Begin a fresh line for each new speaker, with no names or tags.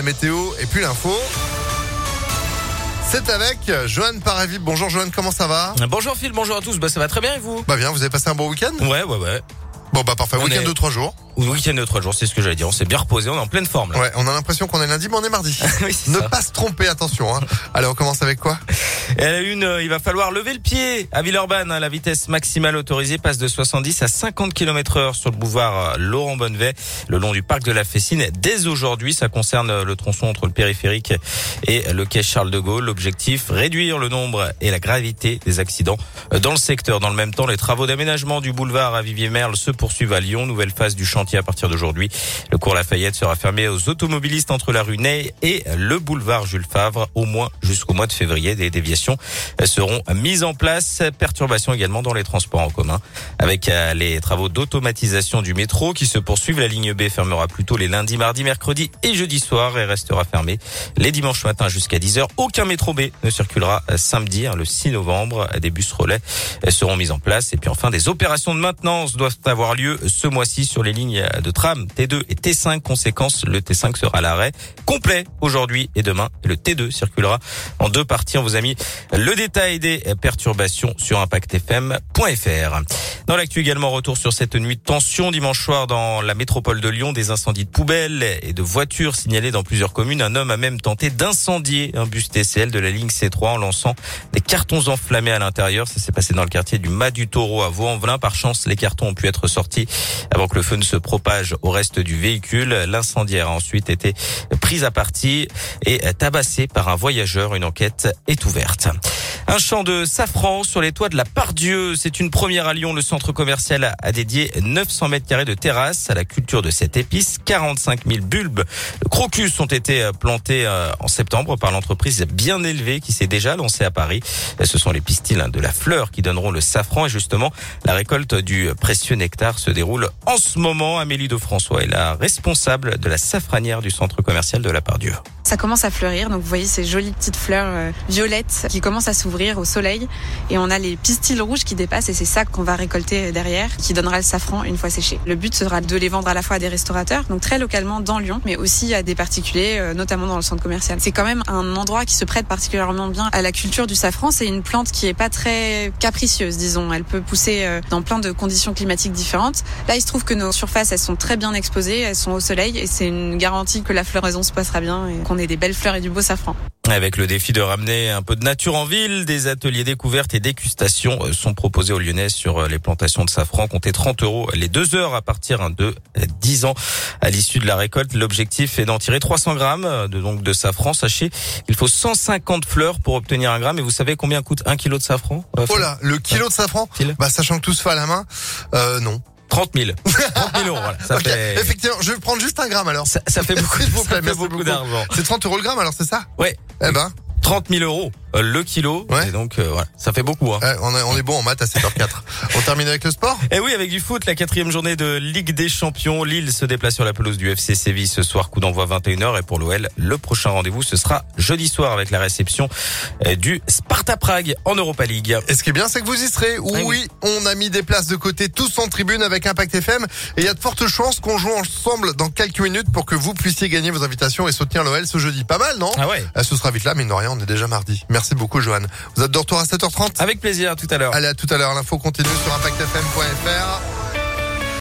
la météo et puis l'info. C'est avec Johan Paravi. Bonjour Johan, comment ça va
Bonjour Phil, bonjour à tous. Bah ça va très bien et vous
Bah bien, vous avez passé un bon week-end
Ouais, ouais, ouais.
Bon bah parfait, week-end
est-
de trois jours.
Week-end de trois jours, c'est ce que j'allais dire. On s'est bien reposé, on est en pleine forme là.
Ouais, on a l'impression qu'on est lundi, mais on est mardi.
oui,
ne
ça.
pas se tromper, attention. Hein. Allez, on commence avec quoi?
Et à la une, euh, il va falloir lever le pied à Villeurbanne. hein. La vitesse maximale autorisée passe de 70 à 50 km heure sur le boulevard euh, Laurent Bonnevet, le long du parc de la Fessine. Dès aujourd'hui, ça concerne euh, le tronçon entre le périphérique et le quai Charles de Gaulle. L'objectif, réduire le nombre et la gravité des accidents dans le secteur. Dans le même temps, les travaux d'aménagement du boulevard à Vivier-Merle se poursuivent à Lyon. Nouvelle phase du chantier à partir d'aujourd'hui. Le cours Lafayette sera fermé aux automobilistes entre la rue Ney et le boulevard Jules Favre au moins jusqu'au mois de février. Des déviations seront mises en place. Perturbations également dans les transports en commun avec euh, les travaux d'automatisation du métro qui se poursuivent. La ligne B fermera plutôt les lundis, mardis, mercredis et jeudi soir et restera fermée les dimanches matins jusqu'à 10h. Aucun métro B ne circulera samedi, hein, le 6 novembre. Des bus relais seront mis en place. Et puis enfin, des opérations de maintenance doivent avoir lieu ce mois-ci sur les lignes de tram T2 et T5. Conséquence, le T5 sera à l'arrêt complet aujourd'hui et demain. Le T2 circulera en deux parties. On vous a mis le détail des perturbations sur impactfm.fr. Dans l'actu également, retour sur cette nuit de tension dimanche soir dans la métropole de Lyon. Des incendies de poubelles et de voitures signalés dans plusieurs communes. Un homme a même tenté d'incendier un bus TCL de la ligne C3 en lançant des cartons enflammés à l'intérieur. Ça s'est passé dans le quartier du Mas du Taureau à Vaux-en-Velin. Par chance, les cartons ont pu être sortis avant que le feu ne se propage au reste du véhicule. L'incendiaire a ensuite été pris à partie et tabassé par un voyageur. Une enquête est ouverte. Un champ de safran sur les toits de la Pardieu. C'est une première à Lyon. Le centre commercial a dédié 900 mètres carrés de terrasse à la culture de cette épice. 45 000 bulbes crocus ont été plantés euh, en septembre par l'entreprise Bien Élevée qui s'est déjà lancée à Paris. Ce sont les pistils hein, de la fleur qui donneront le safran et justement la récolte du précieux nectar se déroule en ce moment. Amélie de François est la responsable de la safranière du centre commercial de la Pardieu.
Ça commence à fleurir, donc vous voyez ces jolies petites fleurs euh, violettes qui commencent à s'ouvrir au soleil et on a les pistils rouges qui dépassent et c'est ça qu'on va récolter derrière qui donnera le safran une fois séché. Le but sera de les vendre à la fois à des restaurateurs, donc très localement dans Lyon, mais aussi à des particuliers, euh, notamment dans le centre commercial. C'est quand même un endroit qui se prête particulièrement bien à la culture du safran. C'est une plante qui est pas très capricieuse, disons. Elle peut pousser euh, dans plein de conditions climatiques différentes. Là, il se trouve que nos surfaces, elles sont très bien exposées, elles sont au soleil et c'est une garantie que la floraison se passera bien et qu'on ait des belles fleurs et du beau safran.
Avec le défi de ramener un peu de nature en ville, des ateliers découvertes et dégustations euh, sont proposés aux Lyonnais sur euh, les plantations de safran. Comptez 30 euros les deux heures à partir hein, de 10 ans. À l'issue de la récolte, l'objectif est d'en tirer 300 grammes euh, de, donc de safran. Sachez qu'il faut 150 fleurs pour obtenir un gramme. Et vous savez combien coûte un kilo de safran euh,
Oh là, le kilo de safran? Bah sachant que tout se fait à la main, euh, non.
30 000. 30 000 euros, voilà. Ça fait,
Effectivement, je vais prendre juste un gramme alors.
ça, ça fait beaucoup, ça fait beaucoup
beaucoup.
d'argent.
C'est 30 euros le gramme alors c'est ça?
Ouais.
Eh ben,
30 000 euros le kilo.
Ouais.
Et donc, euh, voilà. Ça fait beaucoup, hein.
ouais, on, est, on est bon en maths à 7h04. on termine avec le sport?
Et oui, avec du foot, la quatrième journée de Ligue des Champions. Lille se déplace sur la pelouse du FC Séville ce soir, coup d'envoi 21h. Et pour l'OL, le prochain rendez-vous, ce sera jeudi soir avec la réception euh, du Sparta Prague en Europa League.
Et ce qui est bien, c'est que vous y serez. Oui,
oui.
on a mis des places de côté, tous en tribune avec Impact FM. Et il y a de fortes chances qu'on joue ensemble dans quelques minutes pour que vous puissiez gagner vos invitations et soutenir l'OL ce jeudi. Pas mal, non?
Ah ouais.
Euh, Ce sera vite là, mais de rien, on est déjà mardi. Merci beaucoup, Johan. Vous êtes de retour à 7h30
Avec plaisir, à tout à l'heure.
Allez, à tout à l'heure. L'info continue sur impactfm.fr.